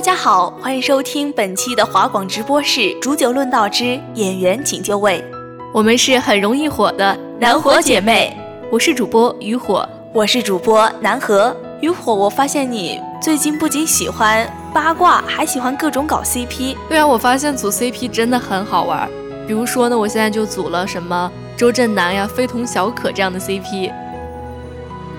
大家好，欢迎收听本期的华广直播室煮酒论道之演员请就位。我们是很容易火的南火姐妹，我是主播雨火，我是主播南河。雨火，我发现你最近不仅喜欢八卦，还喜欢各种搞 CP。对啊，我发现组 CP 真的很好玩。比如说呢，我现在就组了什么周震南呀、非同小可这样的 CP。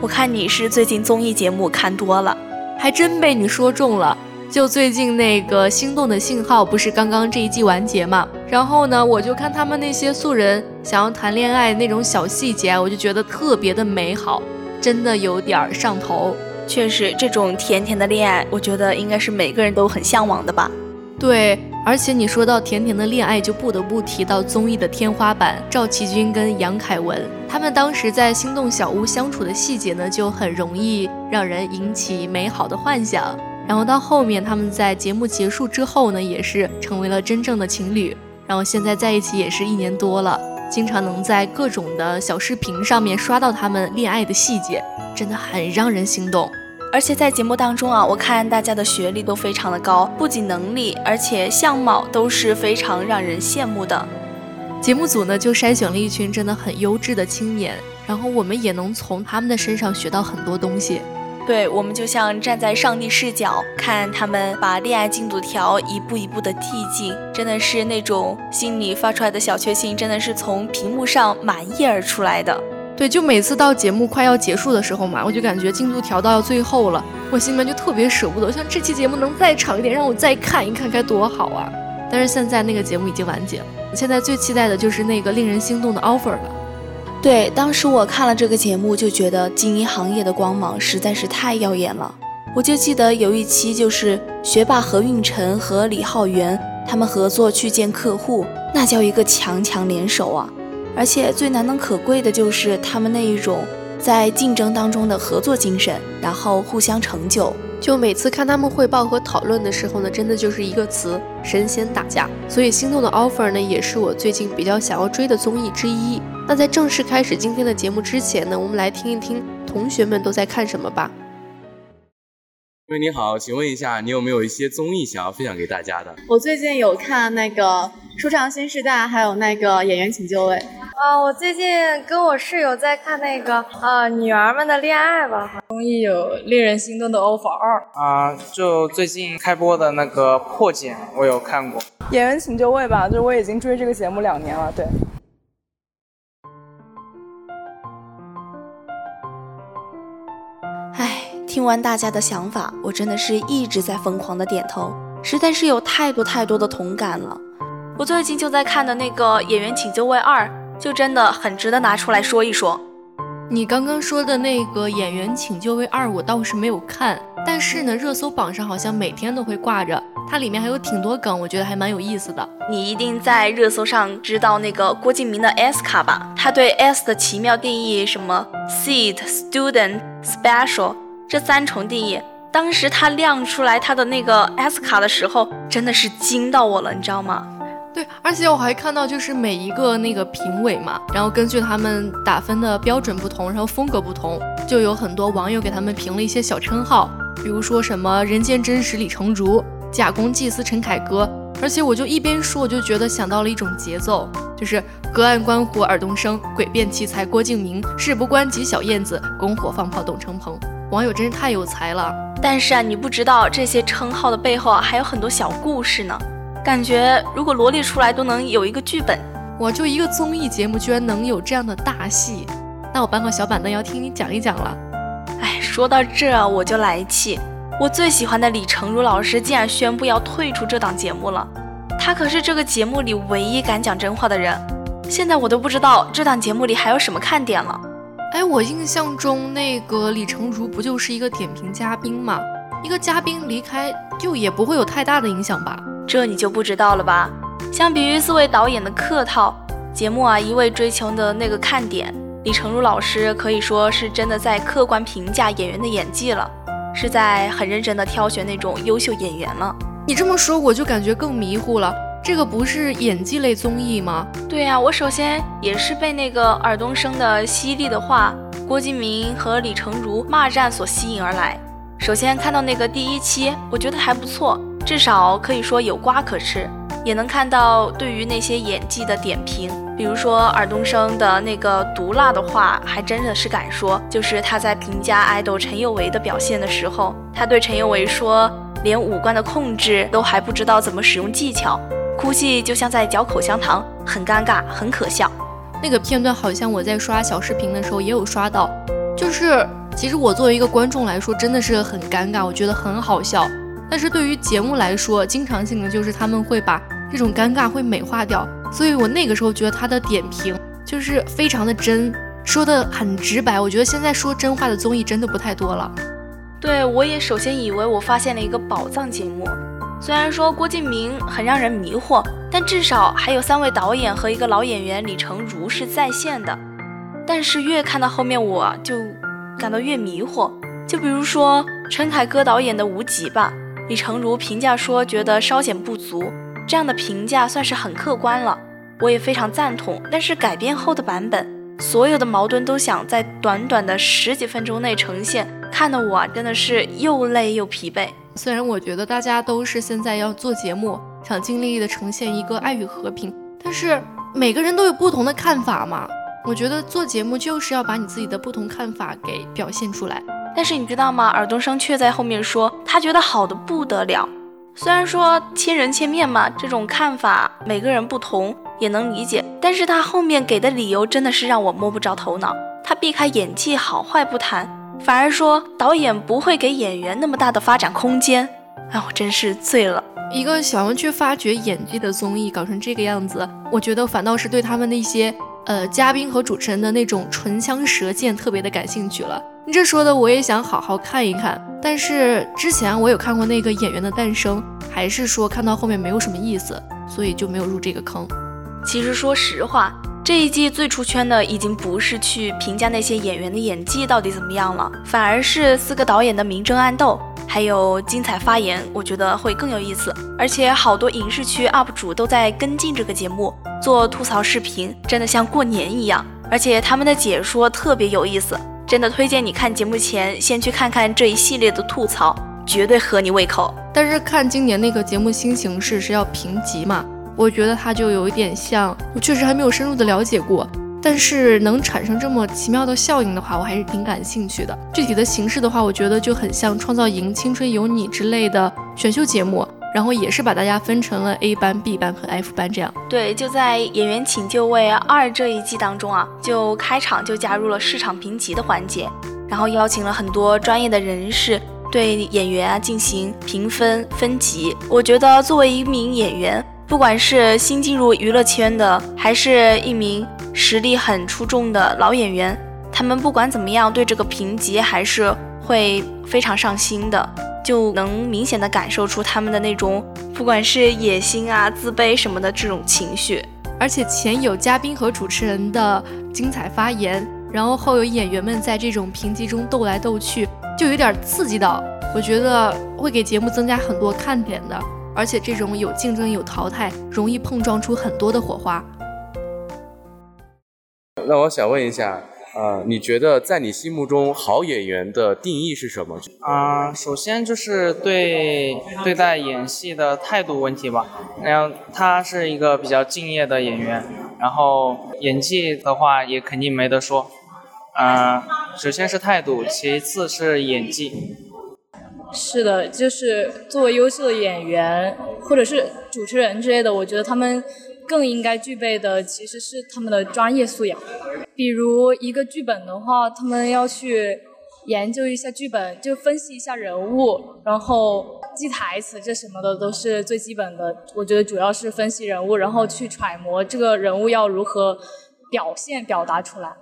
我看你是最近综艺节目看多了，还真被你说中了。就最近那个《心动的信号》不是刚刚这一季完结嘛？然后呢，我就看他们那些素人想要谈恋爱那种小细节，我就觉得特别的美好，真的有点上头。确实，这种甜甜的恋爱，我觉得应该是每个人都很向往的吧？对。而且你说到甜甜的恋爱，就不得不提到综艺的天花板赵启军跟杨凯文，他们当时在心动小屋相处的细节呢，就很容易让人引起美好的幻想。然后到后面他们在节目结束之后呢，也是成为了真正的情侣。然后现在在一起也是一年多了，经常能在各种的小视频上面刷到他们恋爱的细节，真的很让人心动。而且在节目当中啊，我看大家的学历都非常的高，不仅能力，而且相貌都是非常让人羡慕的。节目组呢就筛选了一群真的很优质的青年，然后我们也能从他们的身上学到很多东西。对我们就像站在上帝视角看他们把恋爱进度条一步一步的递进，真的是那种心里发出来的小确幸，真的是从屏幕上满溢而出来的。对，就每次到节目快要结束的时候嘛，我就感觉进度条到最后了，我心里面就特别舍不得，像这期节目能再长一点，让我再看一看该多好啊！但是现在那个节目已经完结了，我现在最期待的就是那个令人心动的 offer 了。对，当时我看了这个节目，就觉得经营行业的光芒实在是太耀眼了。我就记得有一期就是学霸何运晨和李浩源他们合作去见客户，那叫一个强强联手啊！而且最难能可贵的就是他们那一种在竞争当中的合作精神，然后互相成就。就每次看他们汇报和讨论的时候呢，真的就是一个词：神仙打架。所以心动的 offer 呢，也是我最近比较想要追的综艺之一。那在正式开始今天的节目之前呢，我们来听一听同学们都在看什么吧。喂，你好，请问一下，你有没有一些综艺想要分享给大家的？我最近有看那个《说唱新时代》，还有那个《演员请就位》。啊，我最近跟我室友在看那个呃《女儿们的恋爱》吧。综艺有令人心动的 offer 二啊，就最近开播的那个破茧，我有看过。《演员请就位》吧，就是我已经追这个节目两年了，对。听完大家的想法，我真的是一直在疯狂的点头，实在是有太多太多的同感了。我最近就在看的那个《演员请就位二》，就真的很值得拿出来说一说。你刚刚说的那个《演员请就位二》，我倒是没有看，但是呢，热搜榜上好像每天都会挂着，它里面还有挺多梗，我觉得还蛮有意思的。你一定在热搜上知道那个郭敬明的 S 卡吧？他对 S 的奇妙定义，什么 Seat、Student、Special。这三重定义，当时他亮出来他的那个 S 卡的时候，真的是惊到我了，你知道吗？对，而且我还看到，就是每一个那个评委嘛，然后根据他们打分的标准不同，然后风格不同，就有很多网友给他们评了一些小称号，比如说什么人间真实李成儒、假公济私陈凯歌、而且我就一边说，我就觉得想到了一种节奏，就是隔岸观火耳东升，诡辩奇才郭敬明，事不关己小燕子，拱火放炮董成鹏。网友真是太有才了。但是啊，你不知道这些称号的背后啊，还有很多小故事呢。感觉如果罗列出来，都能有一个剧本。我就一个综艺节目，居然能有这样的大戏，那我搬个小板凳要听你讲一讲了。哎，说到这我就来气。我最喜欢的李成儒老师竟然宣布要退出这档节目了，他可是这个节目里唯一敢讲真话的人。现在我都不知道这档节目里还有什么看点了。哎，我印象中那个李成儒不就是一个点评嘉宾吗？一个嘉宾离开就也不会有太大的影响吧？这你就不知道了吧？相比于四位导演的客套，节目啊一味追求的那个看点，李成儒老师可以说是真的在客观评价演员的演技了。是在很认真的挑选那种优秀演员了。你这么说，我就感觉更迷糊了。这个不是演技类综艺吗？对呀，我首先也是被那个尔冬升的犀利的话，郭敬明和李成儒骂战所吸引而来。首先看到那个第一期，我觉得还不错，至少可以说有瓜可吃。也能看到对于那些演技的点评，比如说尔冬升的那个毒辣的话，还真的是敢说。就是他在评价爱豆陈有为的表现的时候，他对陈有为说，连五官的控制都还不知道怎么使用技巧，哭戏就像在嚼口香糖，很尴尬，很可笑。那个片段好像我在刷小视频的时候也有刷到，就是其实我作为一个观众来说，真的是很尴尬，我觉得很好笑。但是对于节目来说，经常性的就是他们会把这种尴尬会美化掉，所以我那个时候觉得他的点评就是非常的真，说的很直白。我觉得现在说真话的综艺真的不太多了。对我也首先以为我发现了一个宝藏节目，虽然说郭敬明很让人迷惑，但至少还有三位导演和一个老演员李成儒是在线的。但是越看到后面，我就感到越迷惑。就比如说陈凯歌导演的《无极》吧。李成儒评价说，觉得稍显不足，这样的评价算是很客观了，我也非常赞同。但是改编后的版本，所有的矛盾都想在短短的十几分钟内呈现，看得我啊真的是又累又疲惫。虽然我觉得大家都是现在要做节目，想尽力的呈现一个爱与和平，但是每个人都有不同的看法嘛。我觉得做节目就是要把你自己的不同看法给表现出来。但是你知道吗？尔冬升却在后面说，他觉得好的不得了。虽然说千人千面嘛，这种看法每个人不同也能理解。但是他后面给的理由真的是让我摸不着头脑。他避开演技好坏不谈，反而说导演不会给演员那么大的发展空间。哎，我真是醉了。一个想要去发掘演技的综艺搞成这个样子，我觉得反倒是对他们那些呃嘉宾和主持人的那种唇枪舌剑特别的感兴趣了。你这说的我也想好好看一看，但是之前我有看过那个演员的诞生，还是说看到后面没有什么意思，所以就没有入这个坑。其实说实话，这一季最出圈的已经不是去评价那些演员的演技到底怎么样了，反而是四个导演的明争暗斗，还有精彩发言，我觉得会更有意思。而且好多影视区 UP 主都在跟进这个节目，做吐槽视频，真的像过年一样，而且他们的解说特别有意思。真的推荐你看节目前先去看看这一系列的吐槽，绝对合你胃口。但是看今年那个节目新形式是要评级嘛？我觉得它就有一点像，我确实还没有深入的了解过，但是能产生这么奇妙的效应的话，我还是挺感兴趣的。具体的形式的话，我觉得就很像《创造营》《青春有你》之类的选秀节目。然后也是把大家分成了 A 班、B 班和 F 班这样。对，就在《演员请就位二》这一季当中啊，就开场就加入了市场评级的环节，然后邀请了很多专业的人士对演员啊进行评分分级。我觉得作为一名演员，不管是新进入娱乐圈的，还是一名实力很出众的老演员，他们不管怎么样，对这个评级还是会非常上心的。就能明显的感受出他们的那种，不管是野心啊、自卑什么的这种情绪。而且前有嘉宾和主持人的精彩发言，然后后有演员们在这种评级中斗来斗去，就有点刺激到。我觉得会给节目增加很多看点的。而且这种有竞争有淘汰，容易碰撞出很多的火花。那我想问一下，呃，你觉得在你心目中好演员的定义是什么？啊、首先就是对对待演戏的态度问题吧。然后他是一个比较敬业的演员，然后演技的话也肯定没得说。啊、首先是态度，其次是演技。是的，就是作为优秀的演员或者是主持人之类的，我觉得他们更应该具备的其实是他们的专业素养。比如一个剧本的话，他们要去研究一下剧本，就分析一下人物，然后记台词这什么的都是最基本的。我觉得主要是分析人物，然后去揣摩这个人物要如何表现、表达出来。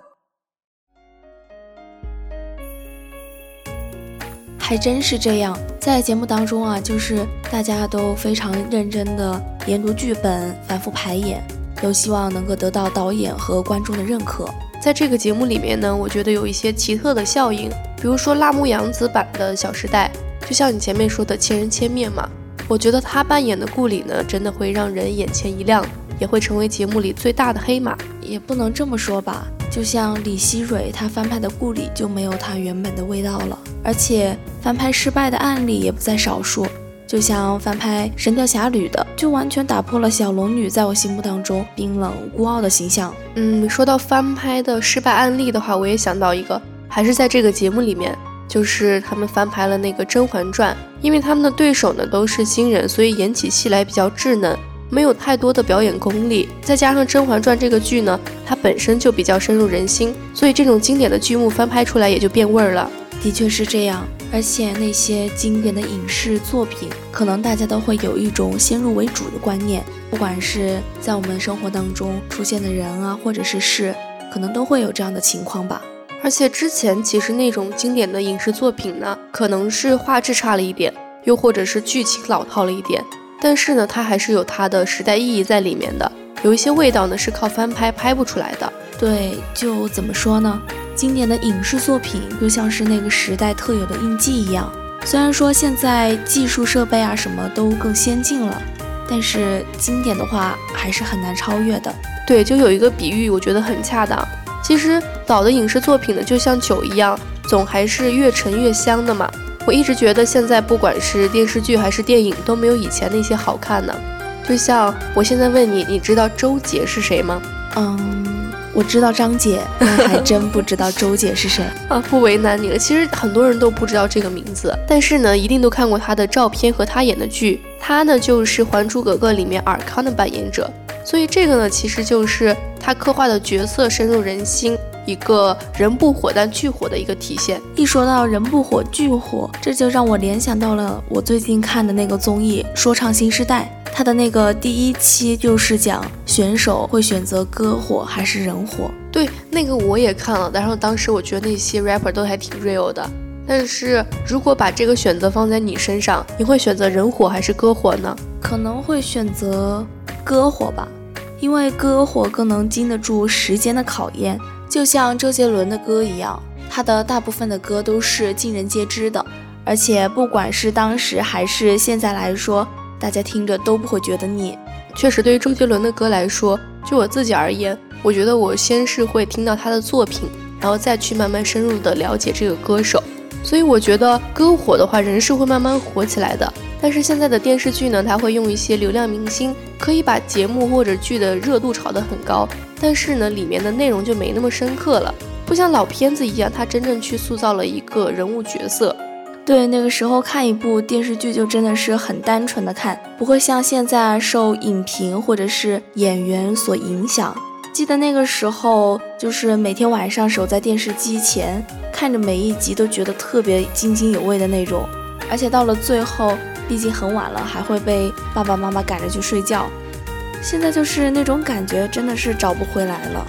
还真是这样，在节目当中啊，就是大家都非常认真的研读剧本，反复排演，都希望能够得到导演和观众的认可。在这个节目里面呢，我觉得有一些奇特的效应，比如说辣目洋子版的《小时代》，就像你前面说的千人千面嘛，我觉得他扮演的顾里呢，真的会让人眼前一亮，也会成为节目里最大的黑马。也不能这么说吧，就像李希蕊她翻拍的顾里就没有她原本的味道了，而且翻拍失败的案例也不在少数。就像翻拍《神雕侠侣》的，就完全打破了小龙女在我心目当中冰冷孤傲的形象。嗯，说到翻拍的失败案例的话，我也想到一个，还是在这个节目里面，就是他们翻拍了那个《甄嬛传》，因为他们的对手呢都是新人，所以演起戏来比较稚嫩，没有太多的表演功力。再加上《甄嬛传》这个剧呢，它本身就比较深入人心，所以这种经典的剧目翻拍出来也就变味儿了。的确是这样，而且那些经典的影视作品，可能大家都会有一种先入为主的观念，不管是在我们生活当中出现的人啊，或者是事，可能都会有这样的情况吧。而且之前其实那种经典的影视作品呢，可能是画质差了一点，又或者是剧情老套了一点，但是呢，它还是有它的时代意义在里面的。有一些味道呢是靠翻拍拍不出来的。对，就怎么说呢？经典的影视作品又像是那个时代特有的印记一样。虽然说现在技术设备啊什么都更先进了，但是经典的话还是很难超越的。对，就有一个比喻，我觉得很恰当。其实老的影视作品呢，就像酒一样，总还是越陈越香的嘛。我一直觉得现在不管是电视剧还是电影，都没有以前那些好看呢。就像我现在问你，你知道周杰是谁吗？嗯，我知道张姐，但还真不知道周姐是谁啊。不为难你了，其实很多人都不知道这个名字，但是呢，一定都看过她的照片和她演的剧。她呢，就是《还珠格格》里面尔康的扮演者，所以这个呢，其实就是她刻画的角色深入人心，一个人不火但巨火的一个体现。一说到人不火巨火，这就让我联想到了我最近看的那个综艺《说唱新时代》。它的那个第一期就是讲选手会选择歌火还是人火。对，那个我也看了，然后当时我觉得那些 rapper 都还挺 real 的。但是如果把这个选择放在你身上，你会选择人火还是歌火呢？可能会选择歌火吧，因为歌火更能经得住时间的考验。就像周杰伦的歌一样，他的大部分的歌都是尽人皆知的，而且不管是当时还是现在来说。大家听着都不会觉得腻。确实，对于周杰伦的歌来说，就我自己而言，我觉得我先是会听到他的作品，然后再去慢慢深入的了解这个歌手。所以我觉得歌火的话，人是会慢慢火起来的。但是现在的电视剧呢，它会用一些流量明星，可以把节目或者剧的热度炒得很高，但是呢，里面的内容就没那么深刻了，不像老片子一样，它真正去塑造了一个人物角色。对，那个时候看一部电视剧就真的是很单纯的看，不会像现在受影评或者是演员所影响。记得那个时候，就是每天晚上守在电视机前，看着每一集都觉得特别津津有味的那种。而且到了最后，毕竟很晚了，还会被爸爸妈妈赶着去睡觉。现在就是那种感觉，真的是找不回来了。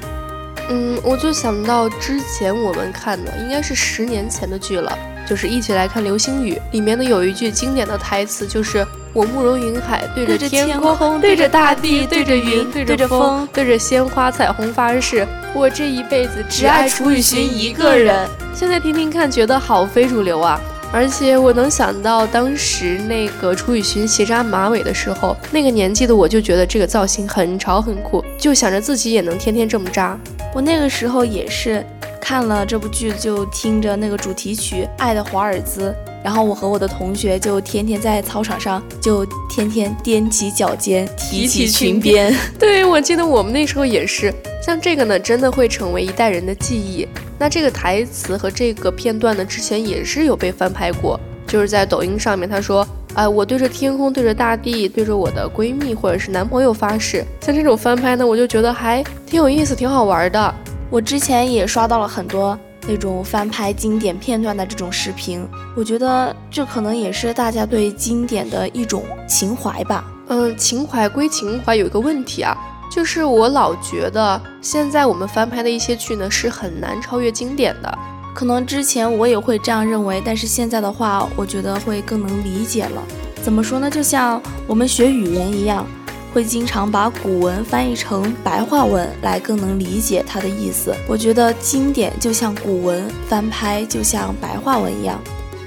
嗯，我就想到之前我们看的，应该是十年前的剧了。就是一起来看《流星雨》里面的有一句经典的台词，就是“我慕容云海对着天空，对着大地，对着云，对着风，对着鲜花彩虹发誓，我这一辈子只爱楚雨荨一个人。”现在听听看，觉得好非主流啊！而且我能想到当时那个楚雨荨斜扎马尾的时候，那个年纪的我就觉得这个造型很潮很酷，就想着自己也能天天这么扎。我那个时候也是。看了这部剧就听着那个主题曲《爱的华尔兹》，然后我和我的同学就天天在操场上就天天踮起脚尖提起裙边。对，我记得我们那时候也是，像这个呢，真的会成为一代人的记忆。那这个台词和这个片段呢，之前也是有被翻拍过，就是在抖音上面，他说。啊，我对着天空，对着大地，对着我的闺蜜或者是男朋友发誓。像这种翻拍呢，我就觉得还挺有意思，挺好玩的。我之前也刷到了很多那种翻拍经典片段的这种视频，我觉得这可能也是大家对经典的一种情怀吧。嗯，情怀归情怀，有一个问题啊，就是我老觉得现在我们翻拍的一些剧呢，是很难超越经典的。可能之前我也会这样认为，但是现在的话，我觉得会更能理解了。怎么说呢？就像我们学语言一样，会经常把古文翻译成白话文来更能理解它的意思。我觉得经典就像古文翻拍，就像白话文一样。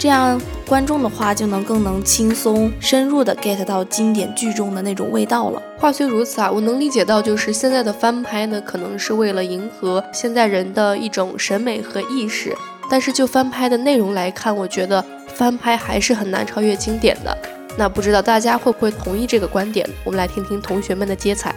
这样观众的话就能更能轻松深入的 get 到经典剧中的那种味道了。话虽如此啊，我能理解到，就是现在的翻拍呢，可能是为了迎合现在人的一种审美和意识。但是就翻拍的内容来看，我觉得翻拍还是很难超越经典的。那不知道大家会不会同意这个观点？我们来听听同学们的接彩。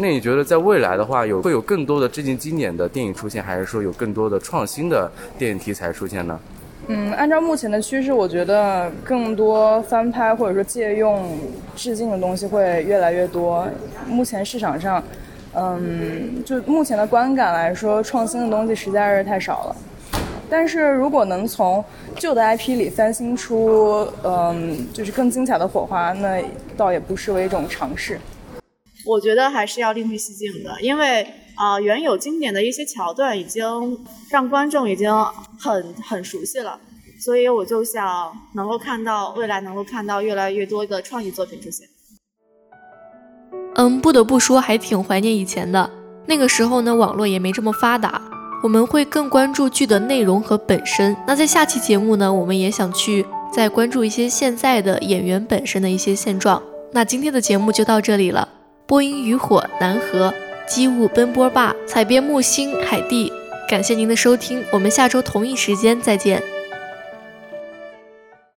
那你觉得在未来的话，有会有更多的致敬经典的电影出现，还是说有更多的创新的电影题材出现呢？嗯，按照目前的趋势，我觉得更多翻拍或者说借用致敬的东西会越来越多。目前市场上，嗯，就目前的观感来说，创新的东西实在是太少了。但是如果能从旧的 IP 里翻新出，嗯，就是更精彩的火花，那倒也不失为一种尝试。我觉得还是要另辟蹊径的，因为啊，原有经典的一些桥段已经让观众已经很很熟悉了，所以我就想能够看到未来能够看到越来越多的创意作品出现。嗯，不得不说还挺怀念以前的那个时候呢，网络也没这么发达，我们会更关注剧的内容和本身。那在下期节目呢，我们也想去再关注一些现在的演员本身的一些现状。那今天的节目就到这里了。波音与火南河，机务奔波霸，采编木星海蒂。感谢您的收听，我们下周同一时间再见。